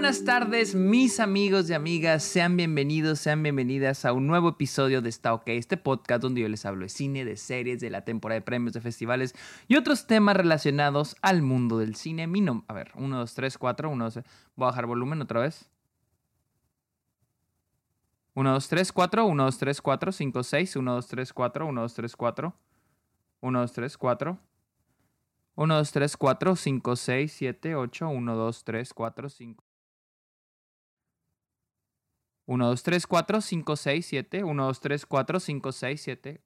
buenas tardes, mis amigos y amigas. Sean bienvenidos, sean bienvenidas a un nuevo episodio de Está OK, este podcast donde yo les hablo de cine, de series, de la temporada de premios, de festivales y otros temas relacionados al mundo del cine. Mi nombre, a ver, 1, 2, 3, 4, 1, 2, voy a bajar volumen otra vez. 1, 2, 3, 4, 1, 2, 3, 4, 5, 6, 1, 2, 3, 4, 1, 2, 3, 4, 1, 2, 3, 4. 1, 2, 3, 4, 5, 6, 7, 8, 1, 2, 3, 4, 5. 1, 2, 3, 4, 5, 6, 7. 1, 2, 3, 4, 5, 6, 7.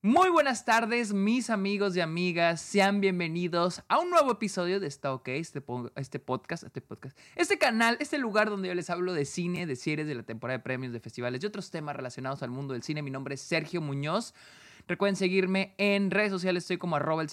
Muy buenas tardes, mis amigos y amigas. Sean bienvenidos a un nuevo episodio de Está OK, este, este podcast, este podcast, este canal, este lugar donde yo les hablo de cine, de series, de la temporada de premios, de festivales y otros temas relacionados al mundo del cine. Mi nombre es Sergio Muñoz. Recuerden seguirme en redes sociales. Estoy como arroba el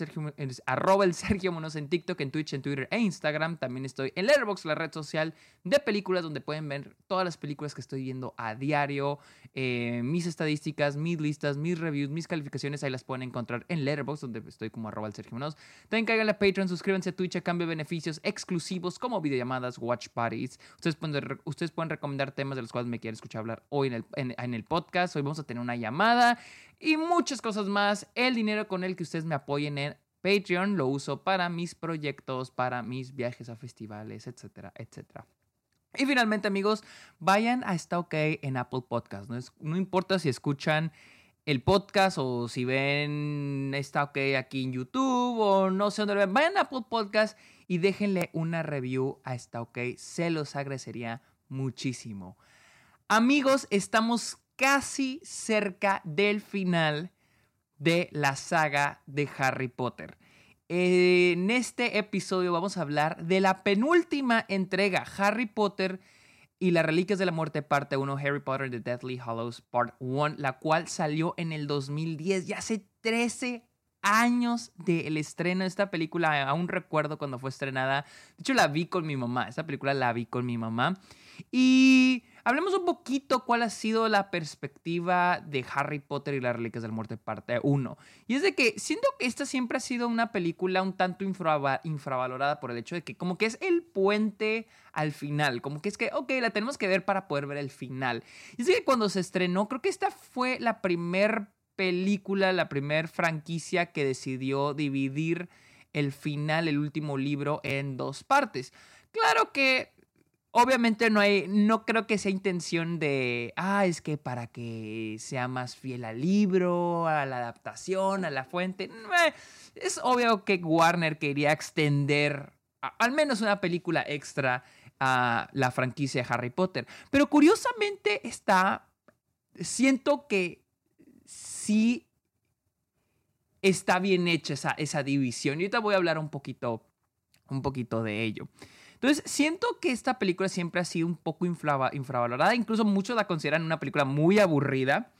Sergio, Monos en TikTok, en Twitch, en Twitter e Instagram. También estoy en Letterboxd, la red social de películas, donde pueden ver todas las películas que estoy viendo a diario. Eh, mis estadísticas, mis listas, mis reviews, mis calificaciones. Ahí las pueden encontrar en Letterboxd, donde estoy como arroba el Sergio Monos. También caigan a Patreon, suscríbanse a Twitch a cambio de beneficios exclusivos como videollamadas, watch parties. Ustedes pueden, ustedes pueden recomendar temas de los cuales me quieren escuchar hablar hoy en el podcast. Hoy vamos a tener una llamada y muchas cosas más. El dinero con el que ustedes me apoyen en Patreon lo uso para mis proyectos, para mis viajes a festivales, etcétera, etcétera. Y finalmente, amigos, vayan a Está OK en Apple Podcast. No, no importa si escuchan el podcast o si ven Está OK aquí en YouTube o no sé dónde lo ven. Vayan a Apple Podcast y déjenle una review a Está OK. Se los agradecería muchísimo. Amigos, estamos casi cerca del final de la saga de Harry Potter. En este episodio vamos a hablar de la penúltima entrega, Harry Potter y las Reliquias de la Muerte, parte 1, Harry Potter The Deathly Hallows, part 1, la cual salió en el 2010, ya hace 13 años del estreno de esta película, aún recuerdo cuando fue estrenada, de hecho la vi con mi mamá, esta película la vi con mi mamá y Hablemos un poquito cuál ha sido la perspectiva de Harry Potter y las Reliquias de la Muerte parte 1. Y es de que siento que esta siempre ha sido una película un tanto infravalorada por el hecho de que como que es el puente al final, como que es que, ok, la tenemos que ver para poder ver el final. Y es que cuando se estrenó, creo que esta fue la primer película, la primer franquicia que decidió dividir el final, el último libro, en dos partes. Claro que Obviamente no hay, no creo que sea intención de, ah, es que para que sea más fiel al libro, a la adaptación, a la fuente. Eh, es obvio que Warner quería extender al menos una película extra a la franquicia de Harry Potter. Pero curiosamente está, siento que sí está bien hecha esa, esa división. Y ahorita voy a hablar un poquito, un poquito de ello. Entonces, siento que esta película siempre ha sido un poco infravalorada. Incluso muchos la consideran una película muy aburrida.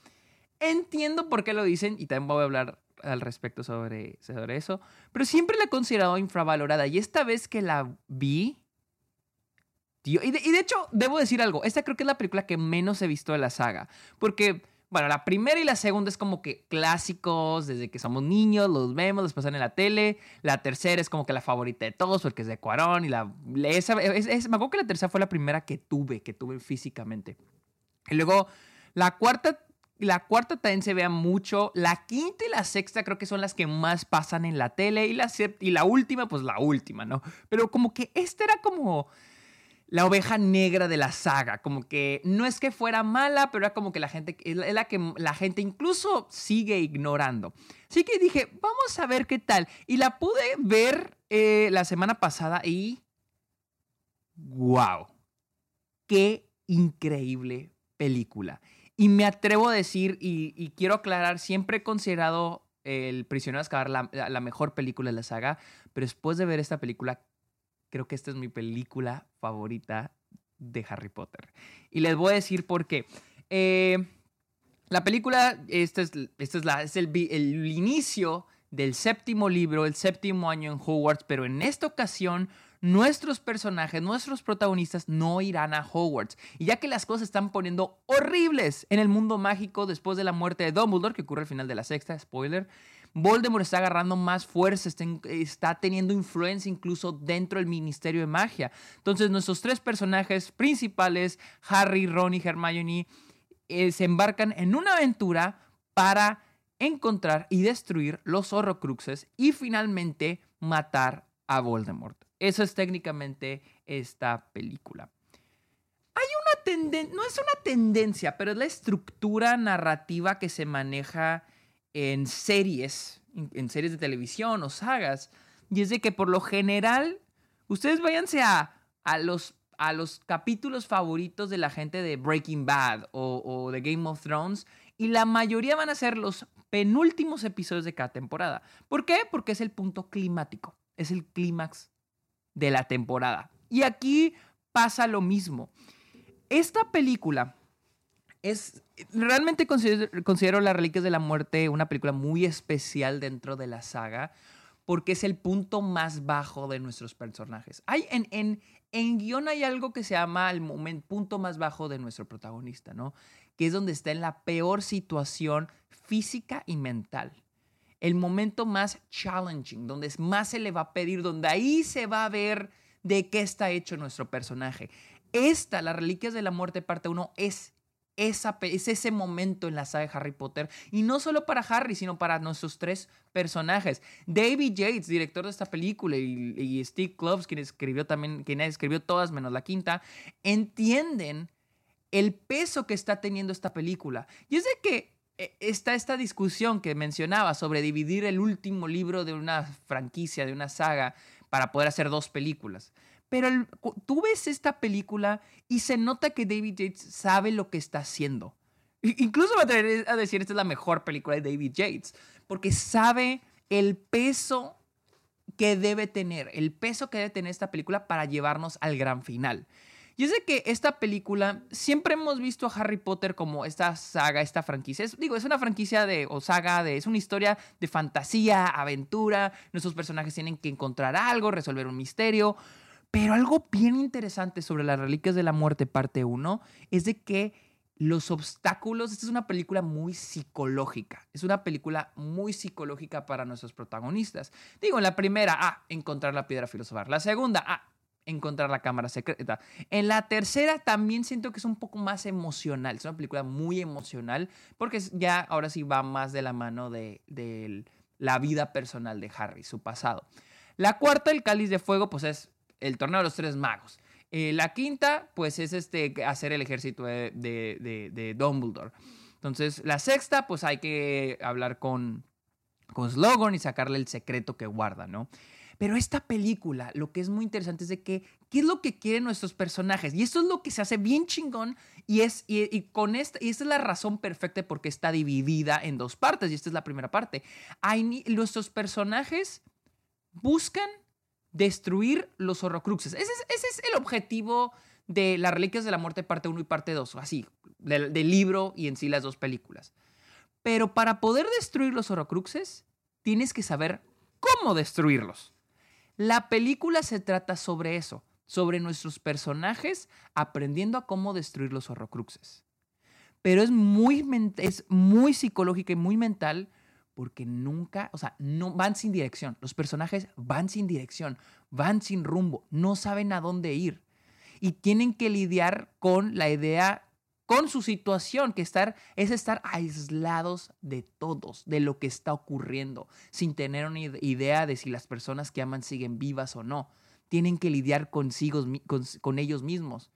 Entiendo por qué lo dicen y también voy a hablar al respecto sobre, sobre eso. Pero siempre la he considerado infravalorada. Y esta vez que la vi, Tío, y de, y de, hecho, debo decir algo. Esta creo que es la película que menos he visto de la saga. Porque bueno, la primera y la segunda es como que clásicos, desde que somos niños, los vemos, los pasan en la tele. La tercera es como que la favorita de todos, porque es de Cuarón. Y la. Esa, es, me acuerdo que la tercera fue la primera que tuve, que tuve físicamente. Y luego, la cuarta. La cuarta también se vea mucho. La quinta y la sexta creo que son las que más pasan en la tele. Y la, y la última, pues la última, ¿no? Pero como que esta era como la oveja negra de la saga, como que no es que fuera mala, pero era como que la gente, es la que la gente incluso sigue ignorando. Así que dije, vamos a ver qué tal. Y la pude ver eh, la semana pasada y... ¡Wow! ¡Qué increíble película! Y me atrevo a decir, y, quiero aclarar, siempre he considerado El prisionero de Azkaban la, la mejor película de la saga, pero después de ver esta película creo que esta es mi película favorita de Harry Potter. Y les voy a decir por qué. Eh, la película, esta es, es, la, es el, el inicio del séptimo libro, el séptimo año en Hogwarts, pero en esta ocasión nuestros personajes, nuestros protagonistas no irán a Hogwarts. Y ya que las cosas están poniendo horribles en el mundo mágico después de la muerte de Dumbledore, que ocurre al final de la sexta, spoiler, Voldemort está agarrando más fuerza, está, teniendo influencia incluso dentro del Ministerio de Magia. Entonces nuestros tres personajes principales, Harry, Ron y Hermione, eh, se embarcan en una aventura para encontrar y destruir los horrocruxes y finalmente matar a Voldemort. Eso es técnicamente esta película. Hay una tendencia, no es una tendencia, pero es la estructura narrativa que se maneja en series, en series de televisión o sagas. Y es de que por lo general, ustedes váyanse a, a los, a los capítulos favoritos de la gente de Breaking Bad o, o de Game of Thrones y la mayoría van a ser los penúltimos episodios de cada temporada. ¿Por qué? Porque es el punto climático, es el clímax de la temporada. Y aquí pasa lo mismo. Esta película es realmente considero, Las Reliquias de la Muerte una película muy especial dentro de la saga porque es el punto más bajo de nuestros personajes. Hay en, en, en guion hay algo que se llama el momento, punto más bajo de nuestro protagonista, ¿no? Que es donde está en la peor situación física y mental. El momento más challenging, donde más se le va a pedir, donde ahí se va a ver de qué está hecho nuestro personaje. Esta, Las Reliquias de la Muerte, parte 1, es es ese momento en la saga de Harry Potter. Y no solo para Harry, sino para nuestros tres personajes. David Yates, director de esta película, y, Steve Kloves, quien escribió también, quien escribió todas menos la quinta, entienden el peso que está teniendo esta película. Y es de que eh, está esta discusión que mencionaba sobre dividir el último libro de una franquicia, de una saga, para poder hacer dos películas. Pero tú ves esta película y se nota que David Yates sabe lo que está haciendo. Incluso me atrevería a decir, esta es la mejor película de David Yates, porque sabe el peso que debe tener, el peso que debe tener esta película para llevarnos al gran final. Y es de que esta película, siempre hemos visto a Harry Potter como esta saga, esta franquicia. digo, es una franquicia de, o saga de, es una historia de fantasía, aventura. Nuestros personajes tienen que encontrar algo, resolver un misterio. Pero algo bien interesante sobre las Reliquias de la Muerte, parte 1, es de que los obstáculos, esta es una película muy psicológica, es una película muy psicológica para nuestros protagonistas. Digo, en la primera, ah, encontrar la piedra filosofal. La segunda, ah, encontrar la cámara secreta. En la tercera también siento que es un poco más emocional, es una película muy emocional, porque ya ahora sí va más de la mano de, de la vida personal de Harry, su pasado. La cuarta, el cáliz de fuego, pues es el torneo de los tres magos. Eh, la quinta, pues es este, hacer el ejército de, de, Dumbledore. Entonces, la sexta, pues hay que hablar con, con Slogan y sacarle el secreto que guarda, ¿no? Pero esta película, lo que es muy interesante es de que, ¿qué es lo que quieren nuestros personajes? Y esto es lo que se hace bien chingón y, es, y, con esta, y esta es la razón perfecta porque está dividida en dos partes y esta es la primera parte. Hay, nuestros personajes buscan destruir los horrocruxes. Ese es, el objetivo de Las Reliquias de la Muerte parte 1 y parte 2, así, del, libro y en sí las dos películas. Pero para poder destruir los horrocruxes, tienes que saber cómo destruirlos. La película se trata sobre eso, sobre nuestros personajes aprendiendo a cómo destruir los horrocruxes. Pero es muy, es muy psicológica y muy mental porque nunca, o sea, no van sin dirección. Los personajes van sin dirección, van sin rumbo, no saben a dónde ir y tienen que lidiar con la idea con su situación, que estar es estar aislados de todos, de lo que está ocurriendo, sin tener una idea de si las personas que aman siguen vivas o no. Tienen que lidiar consigo, con, con ellos mismos.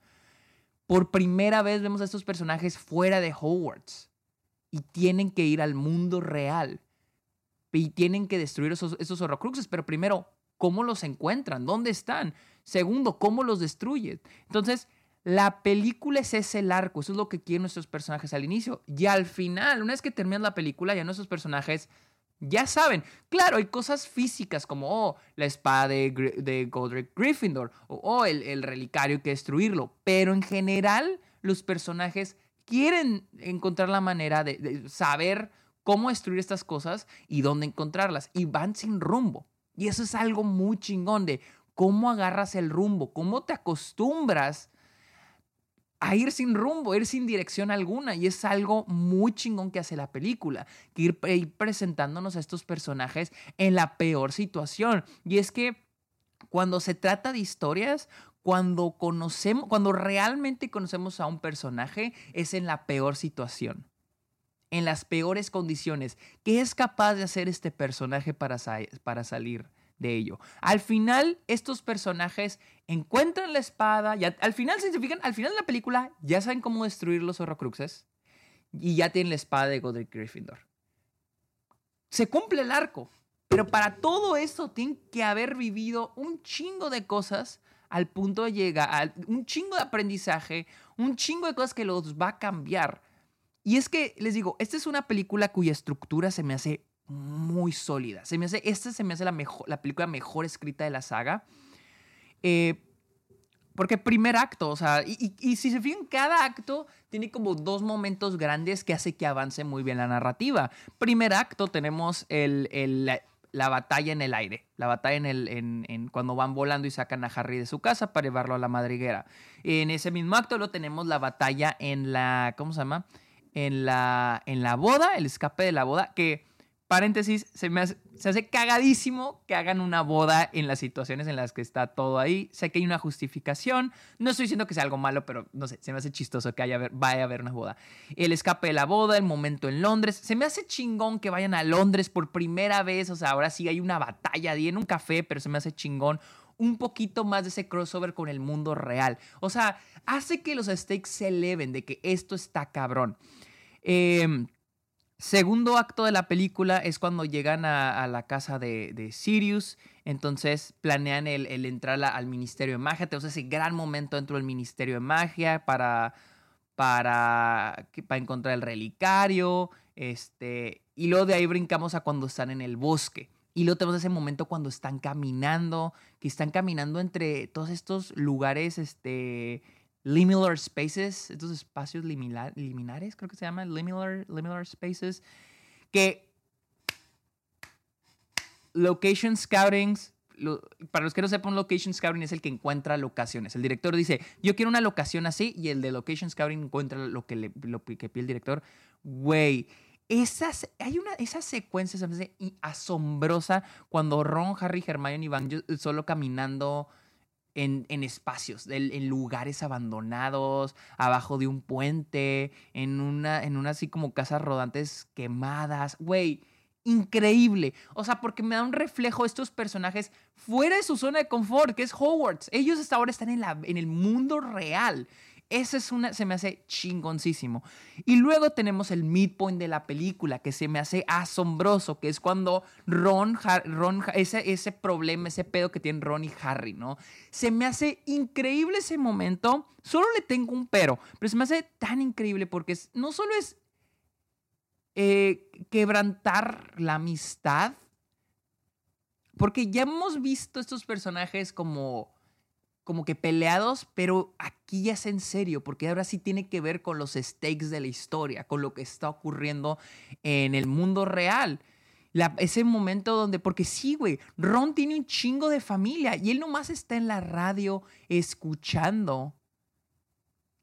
Por primera vez vemos a estos personajes fuera de Hogwarts y tienen que ir al mundo real y tienen que destruir esos, esos horrocruxes. Pero primero, ¿cómo los encuentran? ¿Dónde están? Segundo, ¿cómo los destruyen? Entonces, la película es ese arco, eso es lo que quieren nuestros personajes al inicio. Y al final, una vez que terminan la película, ya nuestros personajes ya saben. Claro, hay cosas físicas como oh, la espada de, de Godric Gryffindor o oh, el, el, relicario que destruirlo. Pero en general, los personajes quieren encontrar la manera de saber cómo destruir estas cosas y dónde encontrarlas. Y van sin rumbo. Y eso es algo muy chingón de cómo agarras el rumbo, cómo te acostumbras a ir sin rumbo, ir sin dirección alguna. Y es algo muy chingón que hace la película, que ir, ir, presentándonos a estos personajes en la peor situación. Y es que cuando se trata de historias, cuando conocemos, cuando realmente conocemos a un personaje, es en la peor situación. En las peores condiciones. ¿Qué es capaz de hacer este personaje para, para salir de ello? Al final, estos personajes encuentran la espada. Y al final, si se fijan, al final de la película ya saben cómo destruir los horrocruxes. Y ya tienen la espada de Godric Gryffindor. Se cumple el arco. Pero para todo eso tienen que haber vivido un chingo de cosas al punto de llegar un chingo de aprendizaje, un chingo de cosas que los va a cambiar. Y es que, les digo, esta es una película cuya estructura se me hace muy sólida. Se me hace, esta se me hace la, mejor, la película mejor escrita de la saga. Eh, porque primer acto, o sea, y, si se fijan, cada acto tiene como dos momentos grandes que hace que avance muy bien la narrativa. Primer acto tenemos el, el, la batalla en el aire, la batalla en el, en, cuando van volando y sacan a Harry de su casa para llevarlo a la madriguera. En ese mismo acto lo tenemos la batalla en la, ¿cómo se llama? En la, en la boda, el escape de la boda, que paréntesis, se me hace, se hace cagadísimo que hagan una boda en las situaciones en las que está todo ahí. Sé que hay una justificación. No estoy diciendo que sea algo malo, pero no sé, se me hace chistoso que haya, vaya a haber una boda. El escape de la boda, el momento en Londres. Se me hace chingón que vayan a Londres por primera vez. O sea, ahora sí hay una batalla en un café, pero se me hace chingón un poquito más de ese crossover con el mundo real. O sea, hace que los stakes se eleven de que esto está cabrón. Eh, Segundo acto de la película es cuando llegan a, la casa de, Sirius. Entonces planean el, entrar al Ministerio de Magia. Tenemos ese gran momento dentro del Ministerio de Magia para, para, para encontrar el relicario. Este, y luego de ahí brincamos a cuando están en el bosque. Y luego tenemos ese momento cuando están caminando, que están caminando entre todos estos lugares, este, liminal spaces, estos espacios liminares, creo que se llaman, liminal, spaces, que location scouting, para los que no sepan, location scouting es el que encuentra locaciones. El director dice, yo quiero una locación así, y el de location scouting encuentra lo que, le, que pide el director. Güey, esas, hay una, esa secuencia se me hace asombrosa cuando Ron, Harry, Hermione y van solo caminando en, espacios, en, lugares abandonados, abajo de un puente, en una, en una así como casas rodantes quemadas. Güey, increíble. O sea, porque me da un reflejo estos personajes fuera de su zona de confort, que es Hogwarts. Ellos hasta ahora están en, la, en el mundo real. Ese es una, se me hace chingoncísimo. Y luego tenemos el midpoint de la película, que se me hace asombroso, que es cuando Ron, Ron ese, ese problema, ese pedo que tienen Ron y Harry, ¿no? Se me hace increíble ese momento. Solo le tengo un pero, pero se me hace tan increíble porque no solo es eh, quebrantar la amistad, porque ya hemos visto estos personajes como como que peleados, pero aquí ya es en serio, porque ahora sí tiene que ver con los stakes de la historia, con lo que está ocurriendo en el mundo real. ese momento donde, porque sí, güey, Ron tiene un chingo de familia y él nomás está en la radio escuchando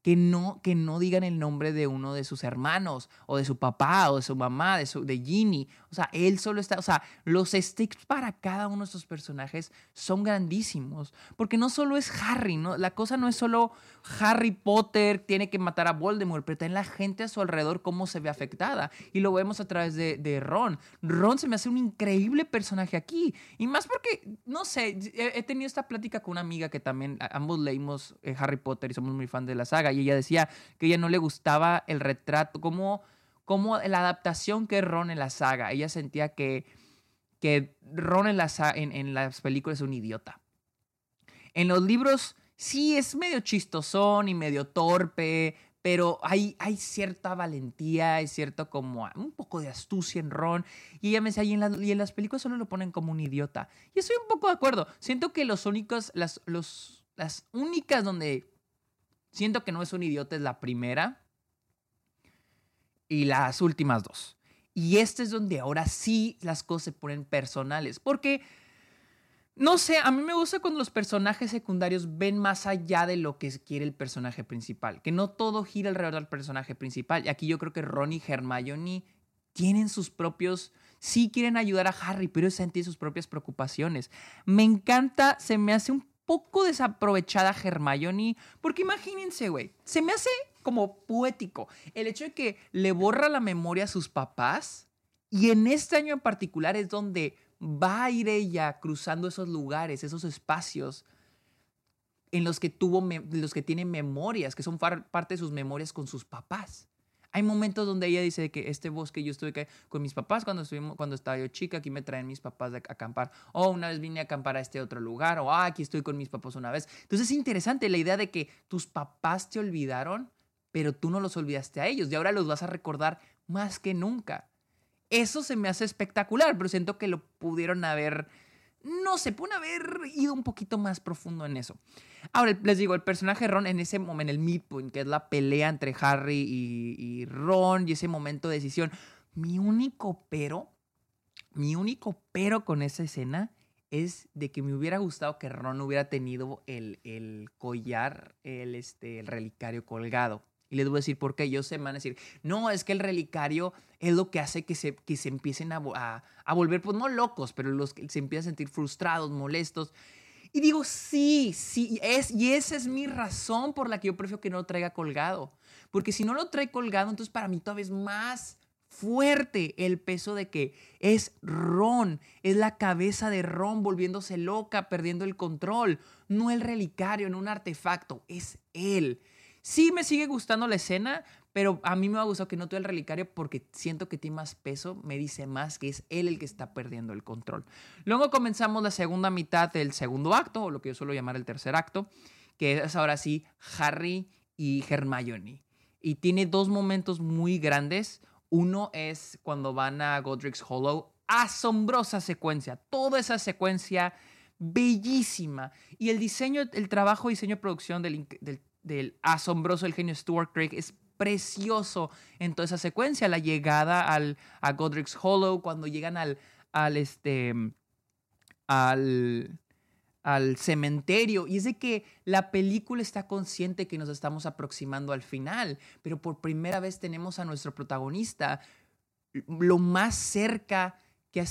que no, que no digan el nombre de uno de sus hermanos, o de su papá, o de su mamá, de, su, de Ginny. O sea, él solo está, o sea, los stakes para cada uno de estos personajes son grandísimos, porque no solo es Harry, ¿no? La cosa no es solo Harry Potter tiene que matar a Voldemort, pero también la gente a su alrededor cómo se ve afectada. Y lo vemos a través de, de Ron. Ron se me hace un increíble personaje aquí. Y más porque, no sé, he, tenido esta plática con una amiga que también, ambos leímos eh, Harry Potter y somos muy fan de la saga y ella decía que ella no le gustaba el retrato, como, como la adaptación que Ron en la saga. Ella sentía que, que Ron en, la, en, en las películas es un idiota. En los libros sí es medio chistosón y medio torpe, pero hay, hay cierta valentía, hay cierto como un poco de astucia en Ron. Y ella me decía, y en, y en las películas solo lo ponen como un idiota. Y estoy un poco de acuerdo. Siento que los únicos, las, los, las únicas donde Siento que no es un idiota, es la primera y las últimas dos. Y este es donde ahora sí las cosas se ponen personales. Porque no sé, a mí me gusta cuando los personajes secundarios ven más allá de lo que quiere el personaje principal, que no todo gira alrededor del personaje principal. Y aquí yo creo que Ron y Hermione tienen sus propios, sí quieren ayudar a Harry, pero sentir sus propias preocupaciones. Me encanta, se me hace un poco desaprovechada Hermione, porque imagínense, güey, se me hace como poético el hecho de que le borra la memoria a sus papás y en este año en particular es donde va a ir ella cruzando esos lugares, esos espacios en los que tuvo, los que tiene memorias, que son parte de sus memorias con sus papás. Hay momentos donde ella dice que este bosque yo estuve con mis papás cuando, estuvimos, cuando estaba yo chica, aquí me traen mis papás a acampar, o una vez vine a acampar a este otro lugar, o ah, aquí estoy con mis papás una vez. Entonces es interesante la idea de que tus papás te olvidaron, pero tú no los olvidaste a ellos y ahora los vas a recordar más que nunca. Eso se me hace espectacular, pero siento que lo pudieron haber, no sé, pueden haber ido un poquito más profundo en eso. Ahora, les digo, el personaje Ron en ese momento, en el midpoint, que es la pelea entre Harry y, y Ron y ese momento de decisión, mi único pero, mi único pero con esa escena es de que me hubiera gustado que Ron hubiera tenido el, el collar, el, este, el relicario colgado. Y les voy a decir por qué. Ellos se van a decir, no, es que el relicario es lo que hace que se, que se empiecen a, a, volver, pues no locos, pero los que se empiezan a sentir frustrados, molestos. Y digo, sí, sí, es, y esa es mi razón por la que yo prefiero que no lo traiga colgado. Porque si no lo trae colgado, entonces para mí todavía es más fuerte el peso de que es Ron, es la cabeza de Ron volviéndose loca, perdiendo el control, no el relicario, no un artefacto, es él. Sí me sigue gustando la escena, pero a mí me ha gustado que no tuve el relicario porque siento que tiene más peso, me dice más que es él el que está perdiendo el control. Luego comenzamos la segunda mitad del segundo acto, o lo que yo suelo llamar el tercer acto, que es ahora sí Harry y Hermione. Y tiene dos momentos muy grandes. Uno es cuando van a Godric's Hollow. Asombrosa secuencia. Toda esa secuencia bellísima. Y el diseño, el trabajo, diseño, producción del, del del asombroso el genio Stuart Craig es precioso en toda esa secuencia. La llegada al, a Godric's Hollow, cuando llegan al, al, este, al, al cementerio. Y es de que la película está consciente que nos estamos aproximando al final, pero por primera vez tenemos a nuestro protagonista lo más cerca que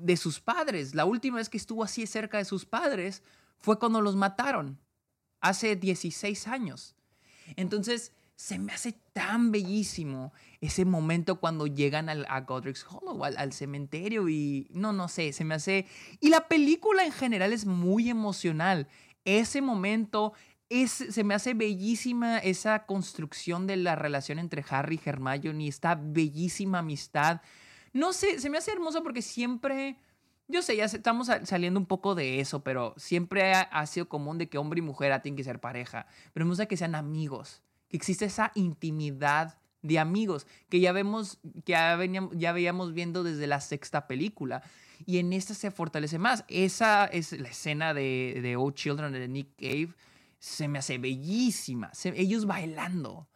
de sus padres. La última vez que estuvo así cerca de sus padres fue cuando los mataron hace 16 años. Entonces, se me hace tan bellísimo ese momento cuando llegan al, a Godric's Hollow, al, cementerio y no, no sé, se me hace... Y la película en general es muy emocional. Ese momento es, se me hace bellísima esa construcción de la relación entre Harry y Hermione, esta bellísima amistad. No sé, se me hace hermoso porque siempre yo sé, ya estamos saliendo un poco de eso, pero siempre ha, sido común de que hombre y mujer tienen que ser pareja. Pero me gusta que sean amigos, que existe esa intimidad de amigos que ya vemos, que ya, veníamos, ya veíamos viendo desde la sexta película. Y en esta se fortalece más. Esa es la escena de, de Children de Nick Cave. Se me hace bellísima. ellos bailando.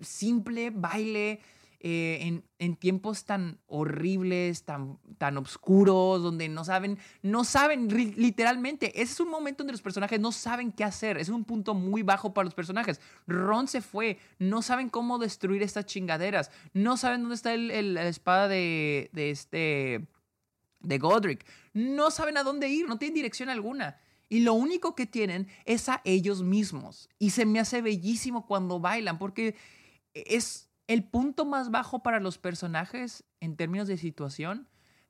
Simple baile eh, en, tiempos tan horribles, tan, tan oscuros, donde no saben, no saben literalmente. Ese es un momento donde los personajes no saben qué hacer. Es un punto muy bajo para los personajes. Ron se fue, no saben cómo destruir estas chingaderas, no saben dónde está el, la espada de, de este de Godric. No saben a dónde ir, no tienen dirección alguna. Y lo único que tienen es a ellos mismos. Y se me hace bellísimo cuando bailan, porque es, el punto más bajo para los personajes en términos de situación,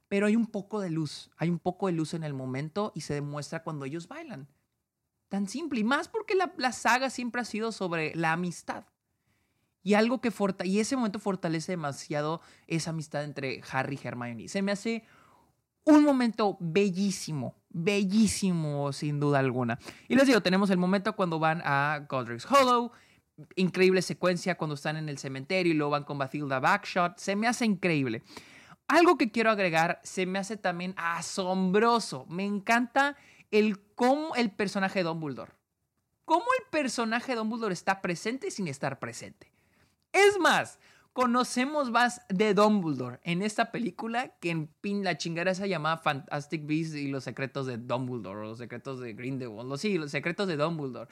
pero hay un poco de luz, hay un poco de luz en el momento y se demuestra cuando ellos bailan. Tan simple, y más porque la, saga siempre ha sido sobre la amistad. Y algo que y ese momento fortalece demasiado esa amistad entre Harry y Hermione. Se me hace un momento bellísimo, bellísimo sin duda alguna. Y les digo, tenemos el momento cuando van a Godric's Hollow, increíble secuencia cuando están en el cementerio y luego van con Bathilda Backshot. Se me hace increíble. Algo que quiero agregar, se me hace también asombroso. Me encanta el cómo el personaje de Dumbledore. Cómo el personaje de Dumbledore está presente sin estar presente. Es más, conocemos más de Dumbledore en esta película que en pin la chingada esa llamada Fantastic Beasts y los secretos de Dumbledore o los secretos de Grindelwald. Sí, los secretos de Dumbledore.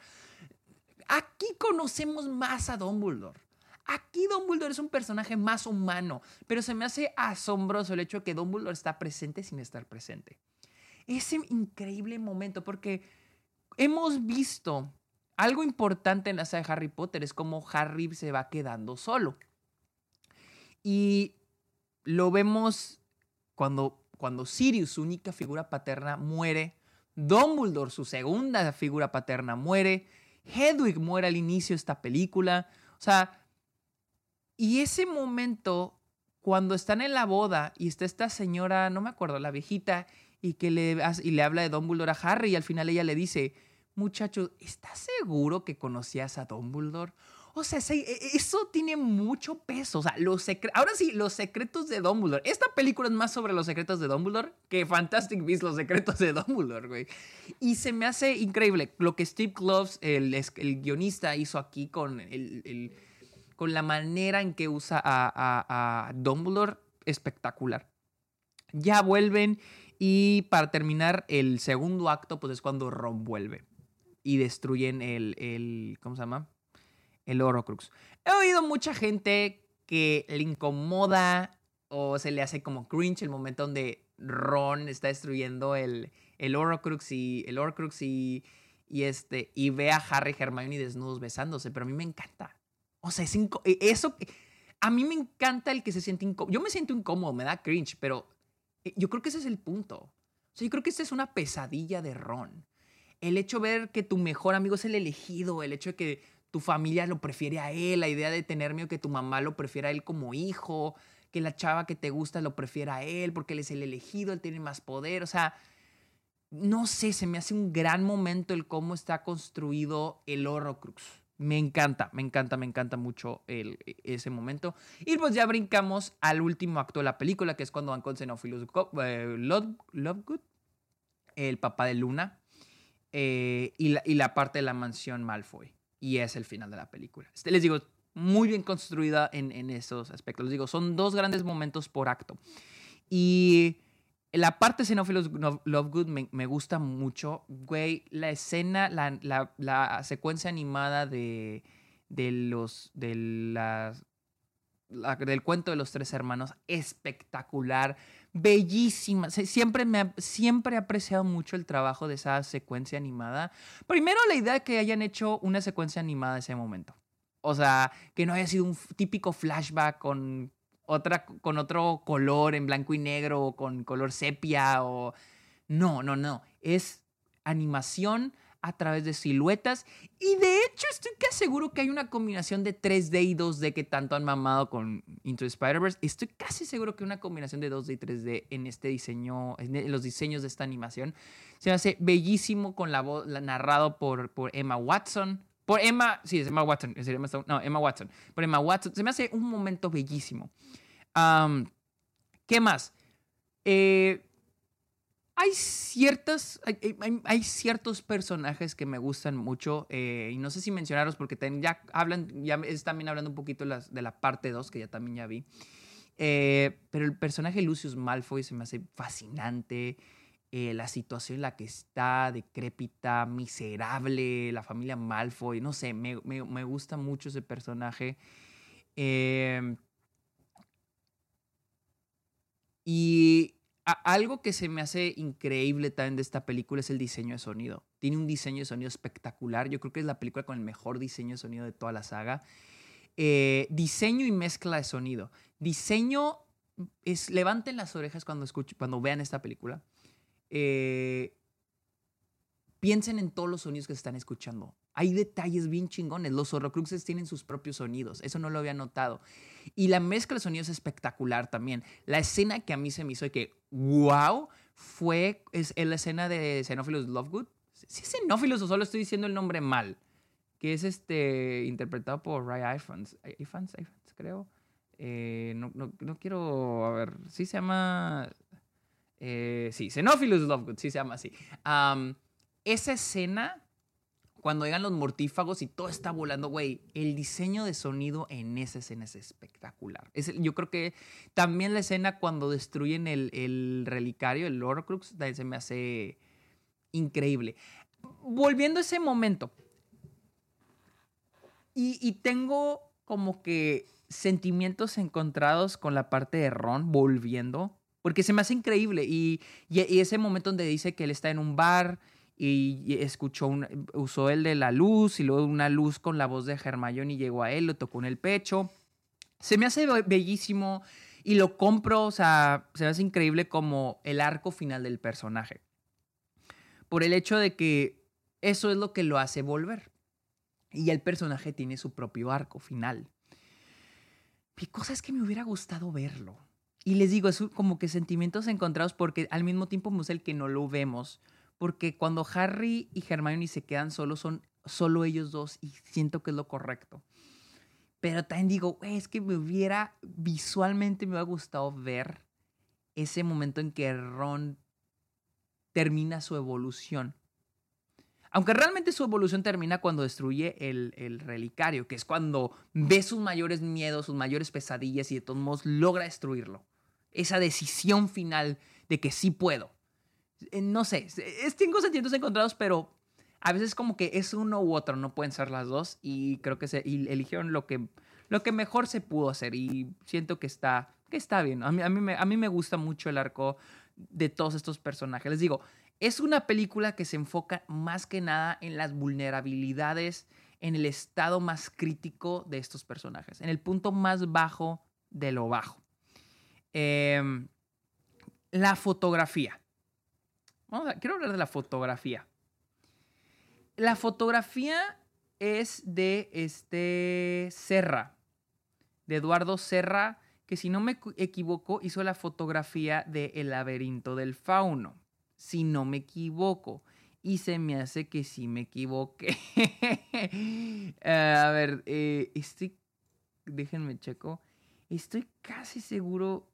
Aquí conocemos más a Dumbledore. Aquí Dumbledore es un personaje más humano, pero se me hace asombroso el hecho de que Dumbledore está presente sin estar presente. Ese increíble momento, porque hemos visto algo importante en la saga de Harry Potter, es como Harry se va quedando solo. Y lo vemos cuando, cuando Sirius, su única figura paterna, muere. Dumbledore, su segunda figura paterna, muere. Hedwig muere al inicio de esta película. O sea, y ese momento, cuando están en la boda y está esta señora, no me acuerdo, la viejita, y que le, y le habla de Dumbledore a Harry, y al final ella le dice, muchacho, ¿estás seguro que conocías a Dumbledore? O sea, e, eso tiene mucho peso. O sea, los ahora sí, los secretos de Dumbledore. Esta película es más sobre los secretos de Dumbledore que Fantastic Beasts, los secretos de Dumbledore, güey. Y se me hace increíble lo que Steve Kloves, el, el guionista, hizo aquí con, el, con la manera en que usa a, a Dumbledore. Espectacular. Ya vuelven y para terminar el segundo acto, pues es cuando Ron vuelve y destruyen el, el ¿cómo se llama? El Horrocrux. He oído mucha gente que le incomoda o se le hace como cringe el momento donde Ron está destruyendo el, el Horrocrux y el Horcrux y, y, este y ve a Harry y Hermione desnudos besándose, pero a mí me encanta. O sea, es e, eso a mí me encanta el que se siente incómodo. Yo me siento incómodo, me da cringe, pero eh, yo creo que ese es el punto. O sea, yo creo que esta es una pesadilla de Ron. El hecho de ver que tu mejor amigo es el elegido, el hecho de que tu familia lo prefiere a él, la idea de tener miedo que tu mamá lo prefiera a él como hijo, que la chava que te gusta lo prefiera a él porque él es el elegido, él tiene más poder, o sea, no sé, se me hace un gran momento el cómo está construido el Horrocrux. Me encanta, me encanta, me encanta mucho el, ese momento. Y pues ya brincamos al último acto de la película, que es cuando van con Xenophilus eh, Lovegood, el papá de Luna, eh, y, la, y la parte de la mansión Malfoy y es el final de la película. Este, les digo, muy bien construida en, en esos aspectos. Les digo, son dos grandes momentos por acto. Y la parte de Xenophilus Lovegood me, me gusta mucho. Güey, la escena, la, la, la secuencia animada de, de los, de las, del cuento de los tres hermanos, espectacular bellísima. Siempre, me, siempre he apreciado mucho el trabajo de esa secuencia animada. Primero, la idea de que hayan hecho una secuencia animada de ese momento. O sea, que no haya sido un típico flashback con, otra, con otro color en blanco y negro o con color sepia o... No, no, no. Es animación a través de siluetas. Y de hecho, estoy casi seguro que hay una combinación de 3D y 2D que tanto han mamado con Into the Spider-Verse. Estoy casi seguro que una combinación de 2D y 3D en este diseño, en los diseños de esta animación. Se hace bellísimo con la voz narrado por, por Emma Watson. Por Emma, sí, es Emma Watson. no, Emma Watson. Por Emma Watson. Se me hace un momento bellísimo. ¿Qué más? Eh, hay ciertas, hay, ciertos personajes que me gustan mucho eh, y no sé si mencionarlos porque ya hablan, ya es también hablando un poquito de, la parte 2 que ya también ya vi. Eh, pero el personaje Lucius Malfoy se me hace fascinante. Eh, la situación en la que está, decrépita, miserable, la familia Malfoy, no sé, me, me, me gusta mucho ese personaje. y algo que se me hace increíble también de esta película es el diseño de sonido. Tiene un diseño de sonido espectacular. Yo creo que es la película con el mejor diseño de sonido de toda la saga. Eh, diseño y mezcla de sonido. Diseño es levanten las orejas cuando escuchen, cuando vean esta película. Eh, piensen en todos los sonidos que se están escuchando. Hay detalles bien chingones. Los horrocruxes tienen sus propios sonidos. Eso no lo había notado. Y la mezcla de sonidos es espectacular también. La escena que a mí se me hizo de que, wow, fue es, la escena de Xenophilus Lovegood. ¿Sí es Xenophilus o solo estoy diciendo el nombre mal? Que es este, interpretado por Ray Ifans. Ifans, Ifans creo. Eh, no, no, no, quiero, a ver, sí se llama... Eh, sí, Xenophilus Lovegood, sí se llama así. esa escena cuando llegan los mortífagos y todo está volando, güey, el diseño de sonido en esa escena es espectacular. Es, yo creo que también la escena cuando destruyen el, el relicario, el Horcrux, se me hace increíble. Volviendo a ese momento, y, y tengo como que sentimientos encontrados con la parte de Ron volviendo, porque se me hace increíble. Y, y, ese momento donde dice que él está en un bar y escuchó, un, usó el de la luz y luego una luz con la voz de Hermione y llegó a él, lo tocó en el pecho. Se me hace bellísimo y lo compro, o sea, se me hace increíble como el arco final del personaje. Por el hecho de que eso es lo que lo hace volver. Y el personaje tiene su propio arco final. Mi cosa es que me hubiera gustado verlo. Y les digo, es como que sentimientos encontrados porque al mismo tiempo es el que no lo vemos. Porque cuando Harry y Hermione se quedan solos, son solo ellos dos y siento que es lo correcto. Pero también digo, es que me hubiera, visualmente me hubiera gustado ver ese momento en que Ron termina su evolución. Aunque realmente su evolución termina cuando destruye el, relicario, que es cuando ve sus mayores miedos, sus mayores pesadillas y de todos modos logra destruirlo. Esa decisión final de que sí puedo. Eh, no sé, es, tengo sentimientos encontrados, pero a veces como que es uno u otro, no pueden ser las dos y creo que se eligieron lo que, lo que mejor se pudo hacer y siento que está, que está bien. A mí, a, mí me, a mí me gusta mucho el arco de todos estos personajes. Les digo, es una película que se enfoca más que nada en las vulnerabilidades, en el estado más crítico de estos personajes, en el punto más bajo de lo bajo. Em, la fotografía. Quiero hablar de la fotografía. La fotografía es de este Serra, de Eduardo Serra, que si no me equivoco hizo la fotografía de El laberinto del fauno si no me equivoco. Y se me hace que sí me equivoqué. a ver, eh, estoy. Déjenme checo. Estoy casi seguro.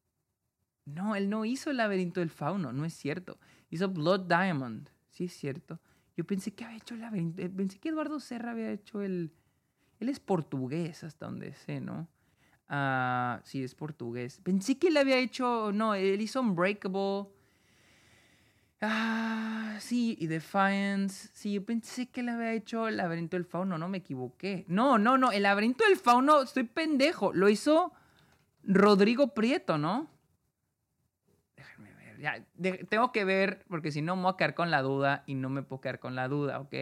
No, él no hizo el laberinto del fauno, no es cierto. Hizo Blood Diamond, sí es cierto. Yo pensé que había hecho laberinto. Eh, pensé que Eduardo Serra había hecho el. Él es portugués, hasta donde sé, ¿no? Ah, sí, es portugués. Pensé que él había hecho. No, él hizo Unbreakable. Ah, sí, y Defiance. Sí, yo pensé que le había hecho el laberinto del fauno, no me equivoqué. No, no, no, el laberinto del fauno, estoy pendejo. Lo hizo Rodrigo Prieto, ¿no? Ya, tengo que ver, porque si no me voy a quedar con la duda y no me puedo quedar con la duda, ¿ok?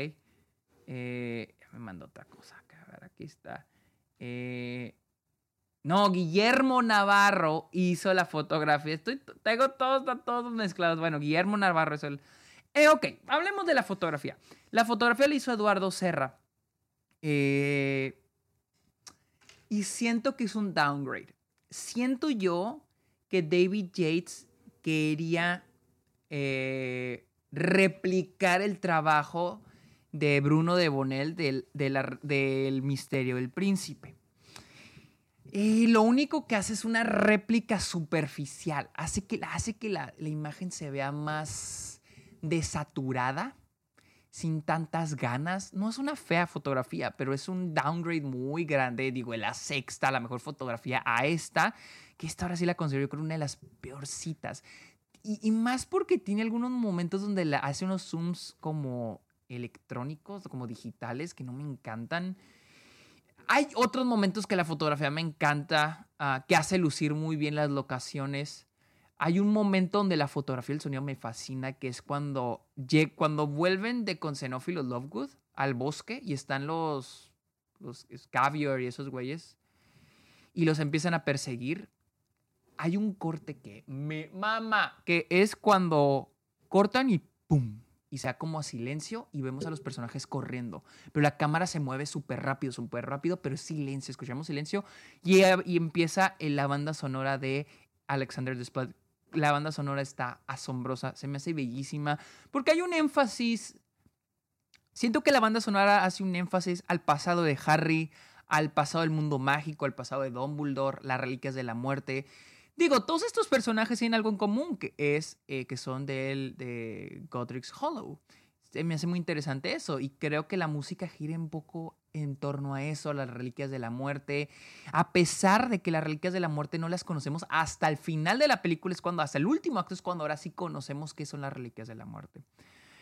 Eh, ya me mandó otra cosa. A ver, aquí está. Eh, no, Guillermo Navarro hizo la fotografía. Estoy, tengo todos, todos mezclados. Bueno, Guillermo Navarro es el... Eh, ok, hablemos de la fotografía. La fotografía la hizo Eduardo Serra. Eh, y siento que es un downgrade. Siento yo que David Yates quería eh, replicar el trabajo de Bruno de Bonel del, del Misterio del Príncipe. Y lo único que hace es una réplica superficial. Hace que, hace que la, imagen se vea más desaturada, sin tantas ganas. No es una fea fotografía, pero es un downgrade muy grande. Digo, la sexta, la mejor fotografía a esta, que esta ahora sí la considero creo una de las peorcitas. Y, y más porque tiene algunos momentos donde hace unos zooms como electrónicos, como digitales, que no me encantan. Hay otros momentos que la fotografía me encanta, ah, que hace lucir muy bien las locaciones. Hay un momento donde la fotografía y el sonido me fascina, que es cuando, cuando vuelven de con Xenófilos Lovegood al bosque y están los, los Scavior y esos güeyes y los empiezan a perseguir. Hay un corte que me mama, que es cuando cortan y ¡pum! y sea como a silencio y vemos a los personajes corriendo. Pero la cámara se mueve súper rápido, súper rápido, pero es silencio, escuchamos silencio y, y empieza la banda sonora de Alexander Desplat. La banda sonora está asombrosa, se me hace bellísima, porque hay un énfasis, siento que la banda sonora hace un énfasis al pasado de Harry, al pasado del mundo mágico, al pasado de Dumbledore, las reliquias de la muerte. Digo, todos estos personajes tienen algo en común, que es eh, que son de, de Godric's Hollow. me hace muy interesante eso y creo que la música gira un poco en torno a eso, las reliquias de la muerte, a pesar de que las reliquias de la muerte no las conocemos hasta el final de la película, es cuando, hasta el último acto es cuando ahora sí conocemos qué son las reliquias de la muerte.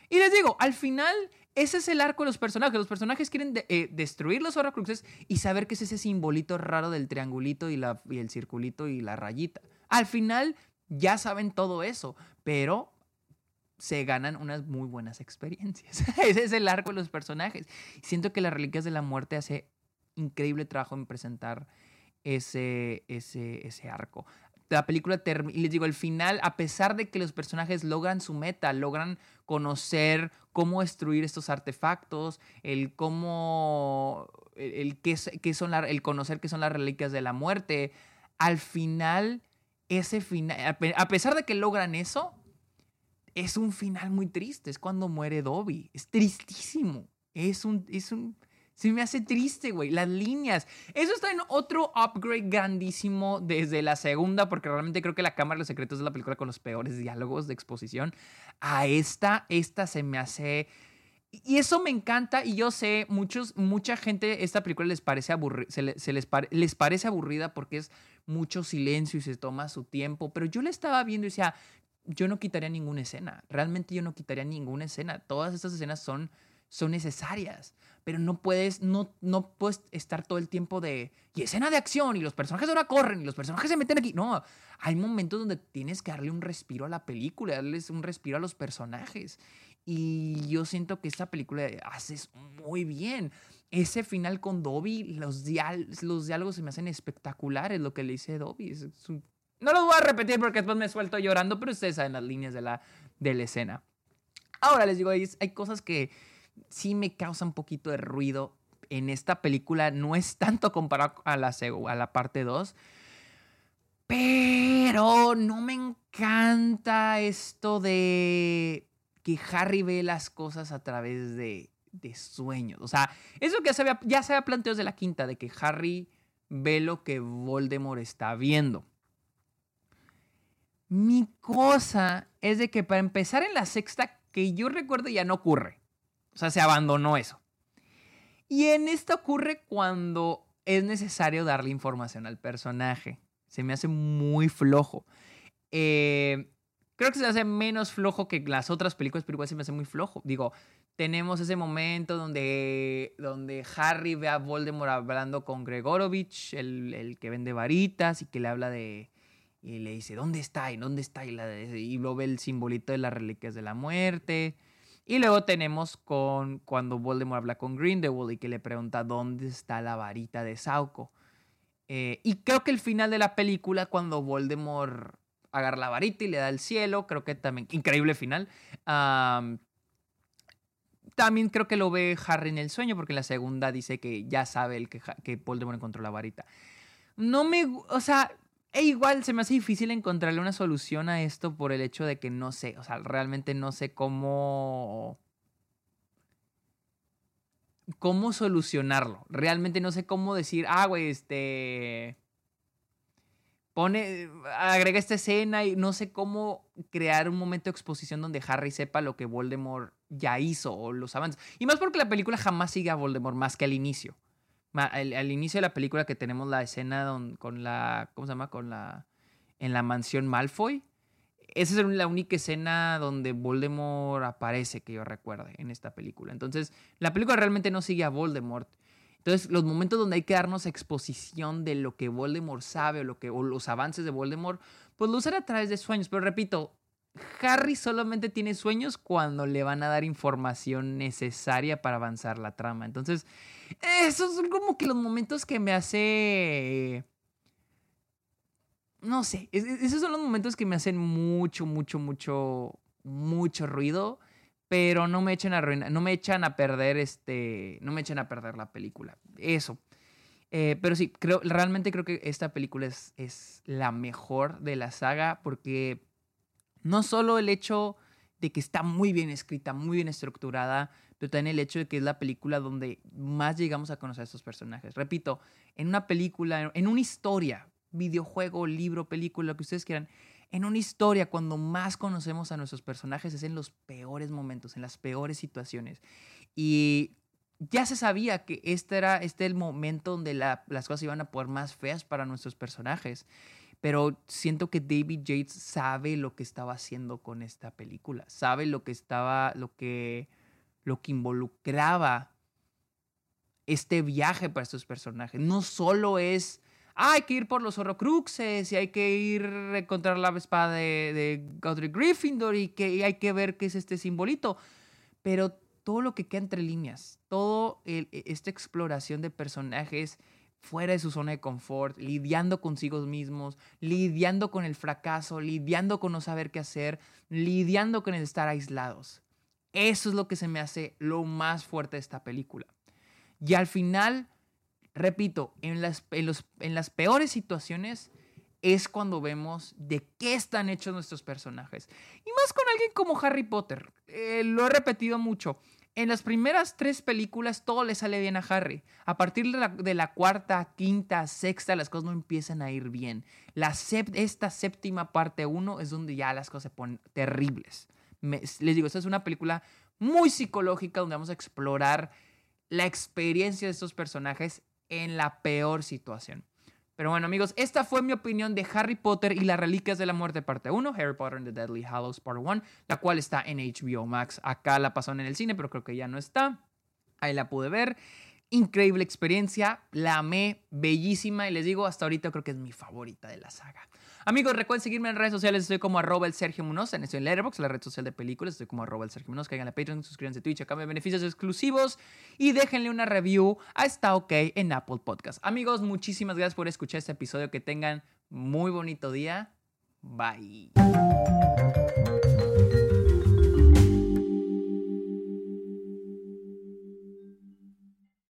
Y les digo, al final, ese es el arco de los personajes. Los personajes quieren eh, destruir los Horrocruxes y saber qué es ese simbolito raro del triangulito y, la, y el circulito y la rayita. Al final, ya saben todo eso, pero se ganan unas muy buenas experiencias. Ese es el arco de los personajes. Siento que las Reliquias de la Muerte hace increíble trabajo en presentar ese, ese, ese arco. La película termina, les digo, el final, a pesar de que los personajes logran su meta, logran conocer cómo destruir estos artefactos, el cómo, el, qué, son el conocer qué son las reliquias de la muerte, al final, ese final, a pesar de que logran eso, es un final muy triste. Es cuando muere Dobby. Es tristísimo. Es un. Es un se me hace triste, güey. Las líneas. Eso está en otro upgrade grandísimo desde la segunda, porque realmente creo que La Cámara de los Secretos es la película con los peores diálogos de exposición. A esta, esta se me hace. Y eso me encanta. Y yo sé, muchos, mucha gente, esta película les parece aburrida. Se, les, les parece aburrida porque es mucho silencio y se toma su tiempo. Pero yo la estaba viendo y decía, yo no quitaría ninguna escena. Realmente yo no quitaría ninguna escena. Todas estas escenas son, son necesarias. Pero no puedes, no, no puedes estar todo el tiempo de. Y escena de acción, y los personajes ahora corren, y los personajes se meten aquí. No, hay momentos donde tienes que darle un respiro a la película, darles un respiro a los personajes. Y yo siento que esta película haces muy bien. Ese final con Dobby, los, los diálogos se me hacen espectaculares, lo que le dice Dobby. Es, un no lo voy a repetir porque después me suelto llorando, pero ustedes saben las líneas de la, de la escena. Ahora les digo, hay, cosas que sí me causan un poquito de ruido en esta película. No es tanto comparado a la, a la parte 2. Pero no me encanta esto de que Harry ve las cosas a través de, de sueños. O sea, eso que se ya se había planteado desde la quinta, de que Harry ve lo que Voldemort está viendo. Mi cosa es de que para empezar en la sexta, que yo recuerdo ya no ocurre. O sea, se abandonó eso. Y en esta ocurre cuando es necesario darle información al personaje. Se me hace muy flojo. Eh, creo que se hace menos flojo que las otras películas, pero igual se me hace muy flojo. Digo, tenemos ese momento donde, donde Harry ve a Voldemort hablando con Gregorovich, el, el que vende varitas y que le habla de, y le dice, ¿dónde está? ¿Y dónde está? Y, la, lo ve el simbolito de las reliquias de la muerte. Y luego tenemos con cuando Voldemort habla con Grindelwald y que le pregunta dónde está la varita de Sauco. Eh, y creo que el final de la película, cuando Voldemort agarra la varita y le da el cielo, creo que también, increíble final. también creo que lo ve Harry en el sueño, porque en la segunda dice que ya sabe el que Voldemort encontró la varita. No me, o sea, e igual se me hace difícil encontrarle una solución a esto por el hecho de que no sé, o sea, realmente no sé cómo... cómo solucionarlo. Realmente no sé cómo decir, ah, güey, este... Pone, agrega esta escena y no sé cómo crear un momento de exposición donde Harry sepa lo que Voldemort ya hizo o los avances. Y más porque la película jamás sigue a Voldemort más que al inicio al, inicio de la película que tenemos la escena con la, ¿cómo se llama? Con la, en la mansión Malfoy. Esa es la única escena donde Voldemort aparece que yo recuerde en esta película. Entonces, la película realmente no sigue a Voldemort. Entonces, los momentos donde hay que darnos exposición de lo que Voldemort sabe o, lo que, o los avances de Voldemort, pues lo usan a través de sueños. Pero repito, Harry solamente tiene sueños cuando le van a dar información necesaria para avanzar la trama. Entonces, esos son como que los momentos que me hace... No sé, esos son los momentos que me hacen mucho, mucho, mucho, mucho ruido, pero no me echan a no me echan a perder este, no me echan a perder la película. Eso. Eh, pero sí, creo, realmente creo que esta película es, es la mejor de la saga porque no solo el hecho de que está muy bien escrita, muy bien estructurada, pero también el hecho de que es la película donde más llegamos a conocer a estos personajes. Repito, en una película, en una historia, videojuego, libro, película, lo que ustedes quieran, En una historia, cuando más conocemos a nuestros personajes es en los peores momentos, en las peores situaciones. Y ya se sabía que este era este el momento donde las cosas iban a poner más feas para nuestros personajes. Pero siento que David Yates sabe lo que estaba haciendo con esta película. Sabe lo que estaba, lo que, lo que involucraba este viaje para estos personajes. No solo es, ah, hay que ir por los horrocruxes y hay que ir a encontrar la espada de, de Godric Gryffindor y que hay que ver qué es este simbolito. Pero todo lo que queda entre líneas, toda e, esta exploración de personajes fuera de su zona de confort, lidiando consigo mismos, lidiando con el fracaso, lidiando con no saber qué hacer, lidiando con el estar aislados. Eso es lo que se me hace lo más fuerte de esta película. Y al final, repito, en las, en las peores situaciones es cuando vemos de qué están hechos nuestros personajes. Y más con alguien como Harry Potter. Eh, lo he repetido mucho. En las primeras tres películas todo le sale bien a Harry. A partir de la, cuarta, quinta, sexta, las cosas no empiezan a ir bien. La esta séptima parte uno es donde ya las cosas se ponen terribles. les digo, esta es una película muy psicológica donde vamos a explorar la experiencia de estos personajes en la peor situación. Pero bueno, amigos, esta fue mi opinión de Harry Potter y las Reliquias de la Muerte, parte 1, Harry Potter and the Deadly Hallows, part 1, la cual está en HBO Max. Acá la pasaron en el cine, pero creo que ya no está. Ahí la pude ver. Increíble experiencia, la amé, bellísima y les digo, hasta ahorita creo que es mi favorita de la saga. Amigos, recuerden seguirme en redes sociales. Estoy como arroba el Sergio Munoz. Estoy en Letterboxd, la red social de películas. Estoy como arroba el Sergio Munoz. Caigan a Patreon, suscríbanse a Twitch, acá beneficios exclusivos. Y déjenle una review a Está OK en Apple Podcast. Amigos, muchísimas gracias por escuchar este episodio. Que tengan muy bonito día. Bye.